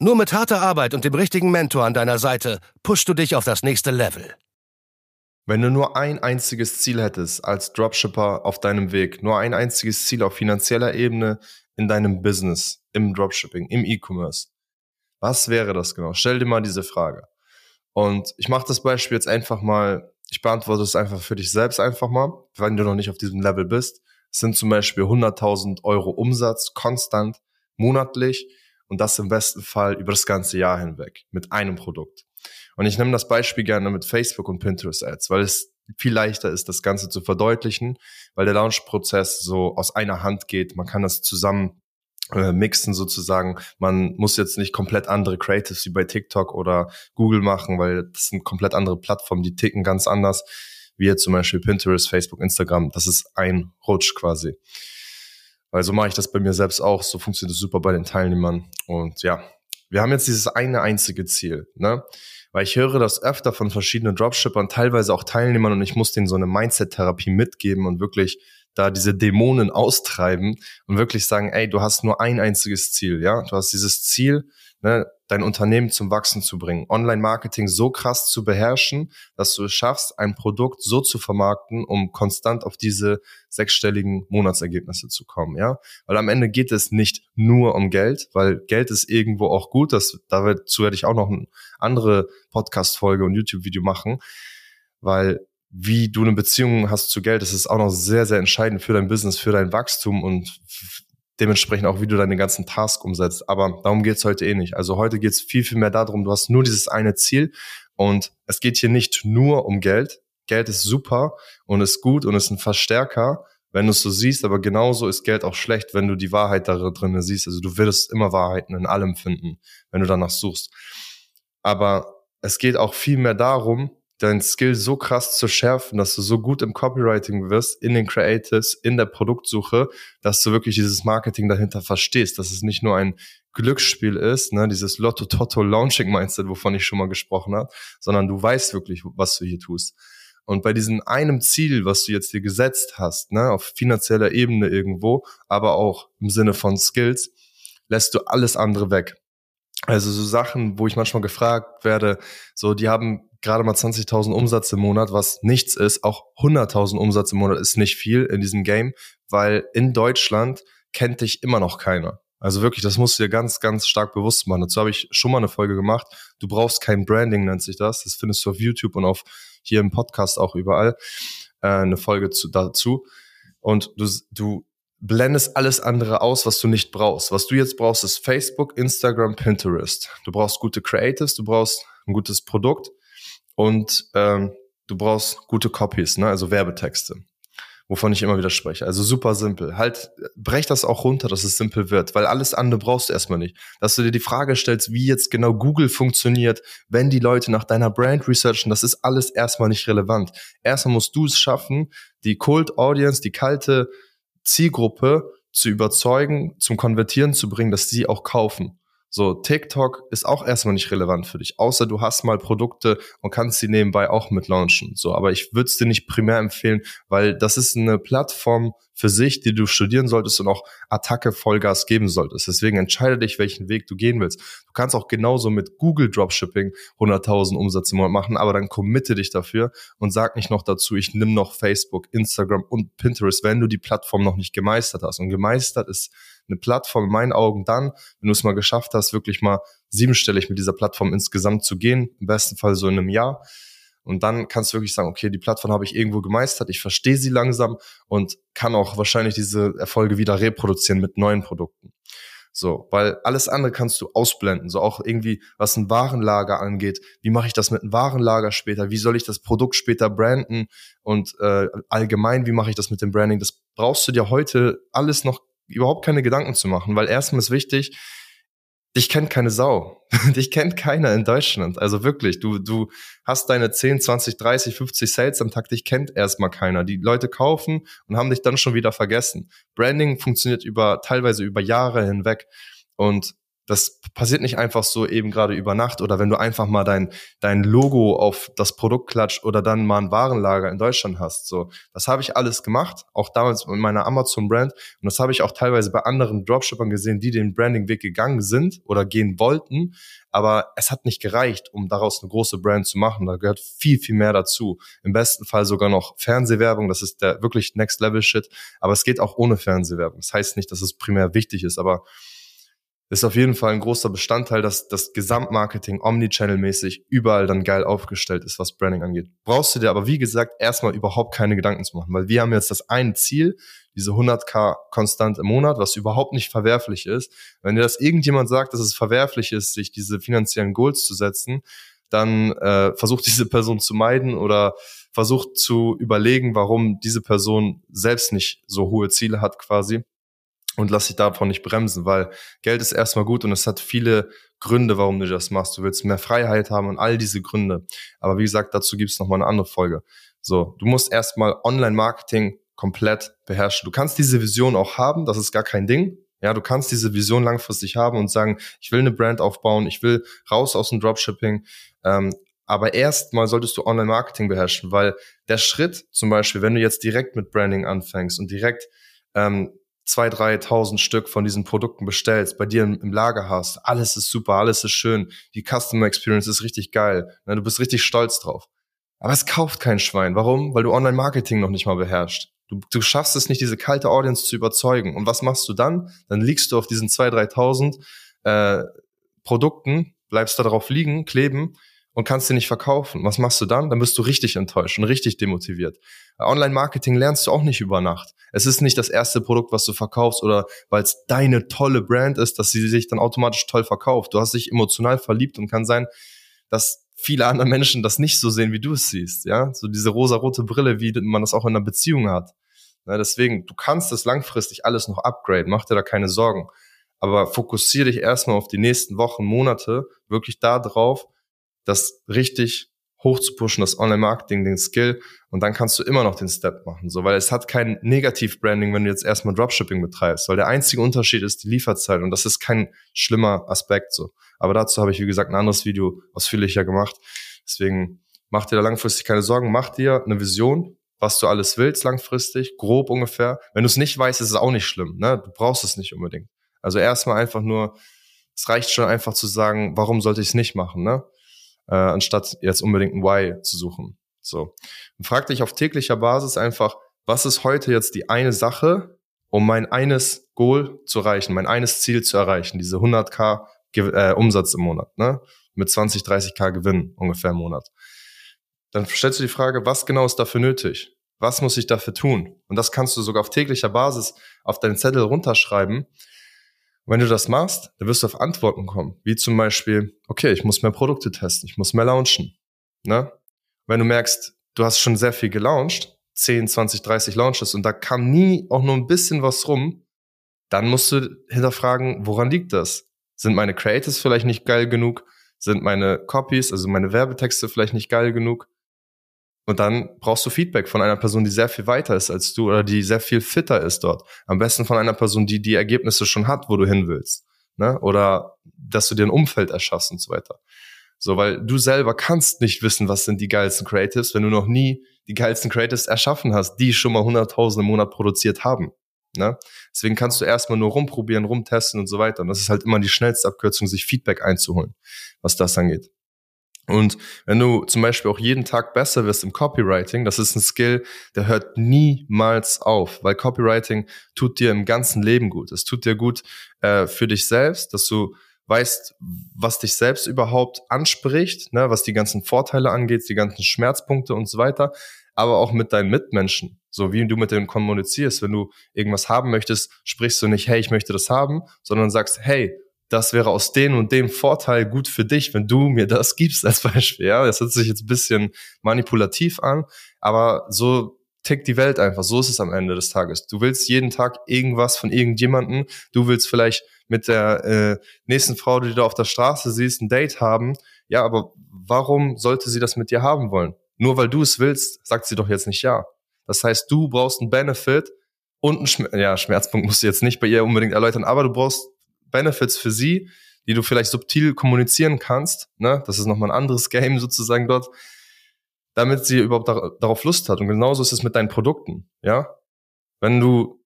Nur mit harter Arbeit und dem richtigen Mentor an deiner Seite pushst du dich auf das nächste Level. Wenn du nur ein einziges Ziel hättest als Dropshipper auf deinem Weg, nur ein einziges Ziel auf finanzieller Ebene in deinem Business, im Dropshipping, im E-Commerce, was wäre das genau? Stell dir mal diese Frage. Und ich mache das Beispiel jetzt einfach mal, ich beantworte es einfach für dich selbst einfach mal, wenn du noch nicht auf diesem Level bist. Es sind zum Beispiel 100.000 Euro Umsatz konstant monatlich und das im besten Fall über das ganze Jahr hinweg mit einem Produkt. Und ich nehme das Beispiel gerne mit Facebook und Pinterest Ads, weil es viel leichter ist, das Ganze zu verdeutlichen, weil der Launch-Prozess so aus einer Hand geht. Man kann das zusammen äh, mixen sozusagen. Man muss jetzt nicht komplett andere Creatives wie bei TikTok oder Google machen, weil das sind komplett andere Plattformen, die ticken ganz anders, wie jetzt zum Beispiel Pinterest, Facebook, Instagram. Das ist ein Rutsch quasi. Weil so mache ich das bei mir selbst auch. So funktioniert es super bei den Teilnehmern. Und ja, wir haben jetzt dieses eine einzige Ziel, ne? Weil ich höre das öfter von verschiedenen Dropshippern, teilweise auch Teilnehmern und ich muss denen so eine Mindset-Therapie mitgeben und wirklich da diese Dämonen austreiben und wirklich sagen, ey, du hast nur ein einziges Ziel, ja? Du hast dieses Ziel, ne, dein Unternehmen zum Wachsen zu bringen, Online-Marketing so krass zu beherrschen, dass du es schaffst, ein Produkt so zu vermarkten, um konstant auf diese sechsstelligen Monatsergebnisse zu kommen, ja? Weil am Ende geht es nicht nur um Geld, weil Geld ist irgendwo auch gut, das, dazu werde ich auch noch eine andere Podcast-Folge und YouTube-Video machen, weil wie du eine Beziehung hast zu Geld, das ist auch noch sehr, sehr entscheidend für dein Business, für dein Wachstum und dementsprechend auch, wie du deine ganzen Tasks umsetzt. Aber darum geht's heute eh nicht. Also heute geht's viel, viel mehr darum, du hast nur dieses eine Ziel und es geht hier nicht nur um Geld. Geld ist super und ist gut und ist ein Verstärker, wenn du es so siehst, aber genauso ist Geld auch schlecht, wenn du die Wahrheit da drin siehst. Also du wirst immer Wahrheiten in allem finden, wenn du danach suchst. Aber es geht auch viel mehr darum, dein Skill so krass zu schärfen, dass du so gut im Copywriting wirst, in den Creatives, in der Produktsuche, dass du wirklich dieses Marketing dahinter verstehst, dass es nicht nur ein Glücksspiel ist, ne, dieses Lotto-Totto-Launching-Mindset, wovon ich schon mal gesprochen habe, sondern du weißt wirklich, was du hier tust. Und bei diesem einem Ziel, was du jetzt dir gesetzt hast, ne, auf finanzieller Ebene irgendwo, aber auch im Sinne von Skills, lässt du alles andere weg. Also so Sachen, wo ich manchmal gefragt werde, so die haben gerade mal 20.000 Umsatz im Monat, was nichts ist. Auch 100.000 Umsatz im Monat ist nicht viel in diesem Game, weil in Deutschland kennt dich immer noch keiner. Also wirklich, das musst du dir ganz, ganz stark bewusst machen. Dazu habe ich schon mal eine Folge gemacht. Du brauchst kein Branding, nennt sich das. Das findest du auf YouTube und auf hier im Podcast auch überall. Äh, eine Folge zu, dazu. Und du, du blendest alles andere aus, was du nicht brauchst. Was du jetzt brauchst, ist Facebook, Instagram, Pinterest. Du brauchst gute Creatives, du brauchst ein gutes Produkt und ähm, du brauchst gute Copies, ne? also Werbetexte, wovon ich immer wieder spreche. Also super simpel. Halt, brech das auch runter, dass es simpel wird, weil alles andere brauchst du erstmal nicht. Dass du dir die Frage stellst, wie jetzt genau Google funktioniert, wenn die Leute nach deiner Brand researchen, das ist alles erstmal nicht relevant. Erstmal musst du es schaffen, die Cold Audience, die kalte Zielgruppe zu überzeugen, zum Konvertieren zu bringen, dass sie auch kaufen. So, TikTok ist auch erstmal nicht relevant für dich, außer du hast mal Produkte und kannst sie nebenbei auch mit launchen. So, aber ich würde es dir nicht primär empfehlen, weil das ist eine Plattform für sich, die du studieren solltest und auch Attacke Vollgas geben solltest. Deswegen entscheide dich, welchen Weg du gehen willst. Du kannst auch genauso mit Google Dropshipping 100.000 Umsatz im Monat machen, aber dann committe dich dafür und sag nicht noch dazu, ich nimm noch Facebook, Instagram und Pinterest, wenn du die Plattform noch nicht gemeistert hast. Und gemeistert ist eine Plattform in meinen Augen dann, wenn du es mal geschafft hast, wirklich mal siebenstellig mit dieser Plattform insgesamt zu gehen, im besten Fall so in einem Jahr. Und dann kannst du wirklich sagen, okay, die Plattform habe ich irgendwo gemeistert, ich verstehe sie langsam und kann auch wahrscheinlich diese Erfolge wieder reproduzieren mit neuen Produkten. So, weil alles andere kannst du ausblenden. So auch irgendwie, was ein Warenlager angeht. Wie mache ich das mit einem Warenlager später? Wie soll ich das Produkt später branden? Und äh, allgemein, wie mache ich das mit dem Branding? Das brauchst du dir heute alles noch überhaupt keine Gedanken zu machen, weil erstmal ist wichtig, dich kennt keine Sau. dich kennt keiner in Deutschland. Also wirklich, du, du hast deine 10, 20, 30, 50 Sales am Tag, dich kennt erstmal keiner. Die Leute kaufen und haben dich dann schon wieder vergessen. Branding funktioniert über, teilweise über Jahre hinweg. Und das passiert nicht einfach so eben gerade über Nacht oder wenn du einfach mal dein, dein Logo auf das Produkt klatscht oder dann mal ein Warenlager in Deutschland hast. So, das habe ich alles gemacht, auch damals mit meiner Amazon-Brand. Und das habe ich auch teilweise bei anderen Dropshippern gesehen, die den Branding-Weg gegangen sind oder gehen wollten. Aber es hat nicht gereicht, um daraus eine große Brand zu machen. Da gehört viel, viel mehr dazu. Im besten Fall sogar noch Fernsehwerbung. Das ist der wirklich Next Level Shit. Aber es geht auch ohne Fernsehwerbung. Das heißt nicht, dass es primär wichtig ist, aber ist auf jeden Fall ein großer Bestandteil, dass das Gesamtmarketing Omnichannel-mäßig überall dann geil aufgestellt ist, was Branding angeht. Brauchst du dir aber, wie gesagt, erstmal überhaupt keine Gedanken zu machen, weil wir haben jetzt das eine Ziel, diese 100k konstant im Monat, was überhaupt nicht verwerflich ist. Wenn dir das irgendjemand sagt, dass es verwerflich ist, sich diese finanziellen Goals zu setzen, dann äh, versucht diese Person zu meiden oder versucht zu überlegen, warum diese Person selbst nicht so hohe Ziele hat quasi und lass dich davon nicht bremsen, weil Geld ist erstmal gut und es hat viele Gründe, warum du das machst. Du willst mehr Freiheit haben und all diese Gründe. Aber wie gesagt, dazu gibt's noch mal eine andere Folge. So, du musst erstmal Online-Marketing komplett beherrschen. Du kannst diese Vision auch haben, das ist gar kein Ding. Ja, du kannst diese Vision langfristig haben und sagen, ich will eine Brand aufbauen, ich will raus aus dem Dropshipping. Ähm, aber erstmal solltest du Online-Marketing beherrschen, weil der Schritt zum Beispiel, wenn du jetzt direkt mit Branding anfängst und direkt ähm, zwei, dreitausend Stück von diesen Produkten bestellst, bei dir im, Lager hast, alles ist super, alles ist schön, die Customer Experience ist richtig geil, ne, du bist richtig stolz drauf. Aber es kauft kein Schwein. Warum? Weil du Online-Marketing noch nicht mal beherrschst. Du, du schaffst es nicht, diese kalte Audience zu überzeugen. Und was machst du dann? Dann liegst du auf diesen zwei, dreitausend äh, Produkten, bleibst da drauf liegen, kleben und kannst sie nicht verkaufen. Was machst du dann? Dann bist du richtig enttäuscht und richtig demotiviert. Online-Marketing lernst du auch nicht über Nacht. Es ist nicht das erste Produkt, was du verkaufst oder weil es deine tolle Brand ist, dass sie sich dann automatisch toll verkauft. Du hast dich emotional verliebt und kann sein, dass viele andere Menschen das nicht so sehen, wie du es siehst. Ja, so diese rosa-rote Brille, wie man das auch in einer Beziehung hat. Ja, deswegen, du kannst das langfristig alles noch upgraden. Mach dir da keine Sorgen. Aber fokussiere dich erstmal auf die nächsten Wochen, Monate wirklich da drauf, das richtig hoch zu pushen, das Online-Marketing, den Skill und dann kannst du immer noch den Step machen, so, weil es hat kein Negativ-Branding, wenn du jetzt erstmal Dropshipping betreibst, weil der einzige Unterschied ist die Lieferzeit und das ist kein schlimmer Aspekt, so. Aber dazu habe ich, wie gesagt, ein anderes Video ausführlicher gemacht. Deswegen mach dir da langfristig keine Sorgen, mach dir eine Vision, was du alles willst langfristig, grob ungefähr. Wenn du es nicht weißt, ist es auch nicht schlimm, ne? Du brauchst es nicht unbedingt. Also erstmal einfach nur, es reicht schon einfach zu sagen, warum sollte ich es nicht machen, ne? Äh, anstatt jetzt unbedingt ein Why zu suchen. So. Und frag dich auf täglicher Basis einfach, was ist heute jetzt die eine Sache, um mein eines Goal zu erreichen, mein eines Ziel zu erreichen, diese 100k äh, Umsatz im Monat, ne? Mit 20, 30k Gewinn ungefähr im Monat. Dann stellst du die Frage, was genau ist dafür nötig? Was muss ich dafür tun? Und das kannst du sogar auf täglicher Basis auf deinen Zettel runterschreiben wenn du das machst, dann wirst du auf Antworten kommen, wie zum Beispiel, okay, ich muss mehr Produkte testen, ich muss mehr launchen. Ne? Wenn du merkst, du hast schon sehr viel gelauncht, 10, 20, 30 Launches und da kam nie auch nur ein bisschen was rum, dann musst du hinterfragen, woran liegt das? Sind meine Creatives vielleicht nicht geil genug? Sind meine Copies, also meine Werbetexte vielleicht nicht geil genug? Und dann brauchst du Feedback von einer Person, die sehr viel weiter ist als du oder die sehr viel fitter ist dort. Am besten von einer Person, die die Ergebnisse schon hat, wo du hin willst. Ne? Oder dass du dir ein Umfeld erschaffst und so weiter. So, weil du selber kannst nicht wissen, was sind die geilsten Creatives, wenn du noch nie die geilsten Creatives erschaffen hast, die schon mal 100.000 im Monat produziert haben. Ne? Deswegen kannst du erstmal nur rumprobieren, rumtesten und so weiter. Und das ist halt immer die schnellste Abkürzung, sich Feedback einzuholen, was das angeht. Und wenn du zum Beispiel auch jeden Tag besser wirst im Copywriting, das ist ein Skill, der hört niemals auf, weil Copywriting tut dir im ganzen Leben gut. Es tut dir gut äh, für dich selbst, dass du weißt, was dich selbst überhaupt anspricht, ne, was die ganzen Vorteile angeht, die ganzen Schmerzpunkte und so weiter, aber auch mit deinen Mitmenschen, so wie du mit denen kommunizierst. Wenn du irgendwas haben möchtest, sprichst du nicht, hey, ich möchte das haben, sondern sagst, hey, das wäre aus dem und dem Vorteil gut für dich, wenn du mir das gibst als Beispiel. Ja, das hört sich jetzt ein bisschen manipulativ an, aber so tickt die Welt einfach. So ist es am Ende des Tages. Du willst jeden Tag irgendwas von irgendjemanden. Du willst vielleicht mit der äh, nächsten Frau, die du auf der Straße siehst, ein Date haben. Ja, aber warum sollte sie das mit dir haben wollen? Nur weil du es willst, sagt sie doch jetzt nicht ja. Das heißt, du brauchst einen Benefit und einen Schmerz ja, Schmerzpunkt musst du jetzt nicht bei ihr unbedingt erläutern, aber du brauchst Benefits für sie, die du vielleicht subtil kommunizieren kannst. Ne? Das ist nochmal ein anderes Game sozusagen dort, damit sie überhaupt da, darauf Lust hat. Und genauso ist es mit deinen Produkten. Ja, wenn du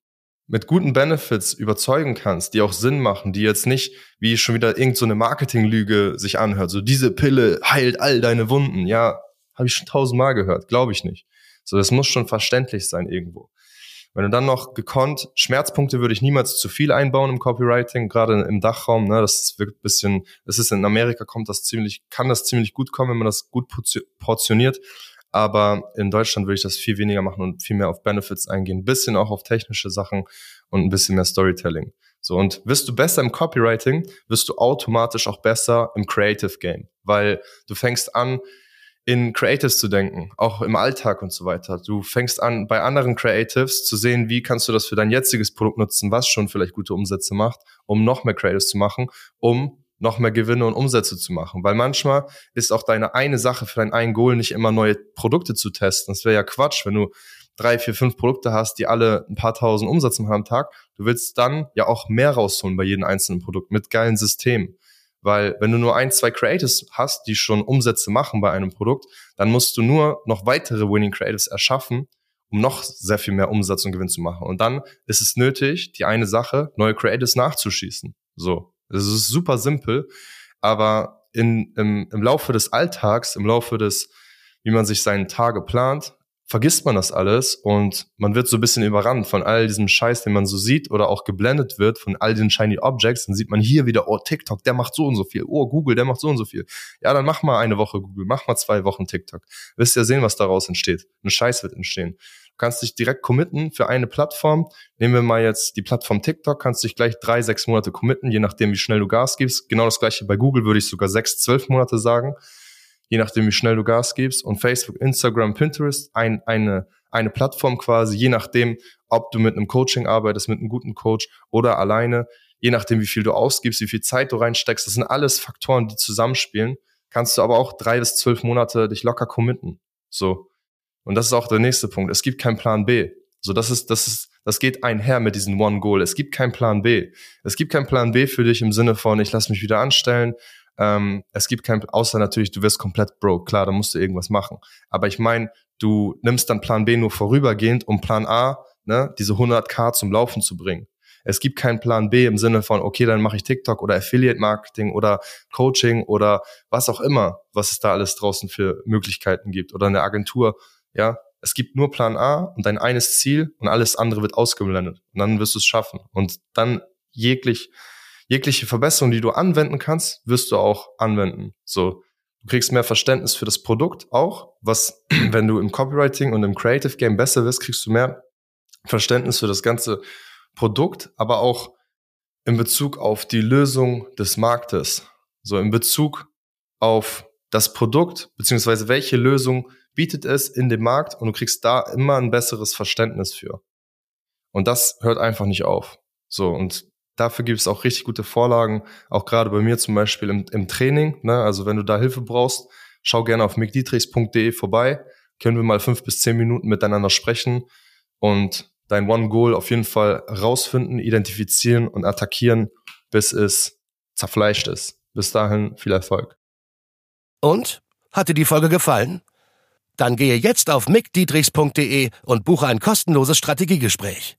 mit guten Benefits überzeugen kannst, die auch Sinn machen, die jetzt nicht wie schon wieder irgendeine so Marketinglüge sich anhört, so diese Pille heilt all deine Wunden. Ja, habe ich schon tausendmal gehört, glaube ich nicht. So, das muss schon verständlich sein irgendwo. Wenn du dann noch gekonnt, Schmerzpunkte würde ich niemals zu viel einbauen im Copywriting, gerade im Dachraum, ne, das ein bisschen, das ist in Amerika kommt das ziemlich, kann das ziemlich gut kommen, wenn man das gut portioniert. Aber in Deutschland würde ich das viel weniger machen und viel mehr auf Benefits eingehen, ein bisschen auch auf technische Sachen und ein bisschen mehr Storytelling. So, und wirst du besser im Copywriting, wirst du automatisch auch besser im Creative Game, weil du fängst an, in Creatives zu denken, auch im Alltag und so weiter. Du fängst an, bei anderen Creatives zu sehen, wie kannst du das für dein jetziges Produkt nutzen, was schon vielleicht gute Umsätze macht, um noch mehr Creatives zu machen, um noch mehr Gewinne und Umsätze zu machen. Weil manchmal ist auch deine eine Sache für dein einen Goal nicht immer neue Produkte zu testen. Das wäre ja Quatsch, wenn du drei, vier, fünf Produkte hast, die alle ein paar tausend Umsätze machen am Tag. Du willst dann ja auch mehr rausholen bei jedem einzelnen Produkt mit geilen Systemen. Weil wenn du nur ein, zwei Creatives hast, die schon Umsätze machen bei einem Produkt, dann musst du nur noch weitere Winning Creatives erschaffen, um noch sehr viel mehr Umsatz und Gewinn zu machen. Und dann ist es nötig, die eine Sache, neue Creatives nachzuschießen. So. Das ist super simpel, aber in, im, im Laufe des Alltags, im Laufe des, wie man sich seinen Tage plant, vergisst man das alles und man wird so ein bisschen überrannt von all diesem Scheiß, den man so sieht oder auch geblendet wird von all den shiny Objects. Dann sieht man hier wieder, oh, TikTok, der macht so und so viel. Oh, Google, der macht so und so viel. Ja, dann mach mal eine Woche Google, mach mal zwei Wochen TikTok. Wirst ja sehen, was daraus entsteht. Ein Scheiß wird entstehen. Du kannst dich direkt committen für eine Plattform. Nehmen wir mal jetzt die Plattform TikTok, kannst dich gleich drei, sechs Monate committen, je nachdem, wie schnell du Gas gibst. Genau das gleiche bei Google würde ich sogar sechs, zwölf Monate sagen je nachdem, wie schnell du Gas gibst. Und Facebook, Instagram, Pinterest, ein, eine, eine Plattform quasi, je nachdem, ob du mit einem Coaching arbeitest, mit einem guten Coach oder alleine, je nachdem, wie viel du ausgibst, wie viel Zeit du reinsteckst. Das sind alles Faktoren, die zusammenspielen. Kannst du aber auch drei bis zwölf Monate dich locker committen. So. Und das ist auch der nächste Punkt. Es gibt keinen Plan B. So, das ist, das ist, das geht einher mit diesem One Goal. Es gibt keinen Plan B. Es gibt keinen Plan B für dich im Sinne von, ich lass mich wieder anstellen, ähm, es gibt kein, außer natürlich, du wirst komplett broke. Klar, da musst du irgendwas machen. Aber ich meine, du nimmst dann Plan B nur vorübergehend, um Plan A, ne, diese 100k zum Laufen zu bringen. Es gibt keinen Plan B im Sinne von, okay, dann mache ich TikTok oder Affiliate Marketing oder Coaching oder was auch immer, was es da alles draußen für Möglichkeiten gibt oder eine Agentur. Ja, es gibt nur Plan A und dein eines Ziel und alles andere wird ausgeblendet. Und dann wirst du es schaffen. Und dann jeglich jegliche Verbesserung, die du anwenden kannst, wirst du auch anwenden. So, du kriegst mehr Verständnis für das Produkt auch, was, wenn du im Copywriting und im Creative Game besser wirst, kriegst du mehr Verständnis für das ganze Produkt, aber auch in Bezug auf die Lösung des Marktes. So in Bezug auf das Produkt, beziehungsweise welche Lösung bietet es in dem Markt und du kriegst da immer ein besseres Verständnis für. Und das hört einfach nicht auf. So, und dafür gibt es auch richtig gute Vorlagen, auch gerade bei mir zum Beispiel im, im Training. Ne? Also wenn du da Hilfe brauchst, schau gerne auf mickdietrichs.de vorbei. Können wir mal fünf bis zehn Minuten miteinander sprechen und dein One Goal auf jeden Fall rausfinden, identifizieren und attackieren, bis es zerfleischt ist. Bis dahin viel Erfolg. Und? Hat dir die Folge gefallen? Dann gehe jetzt auf mickdietrichs.de und buche ein kostenloses Strategiegespräch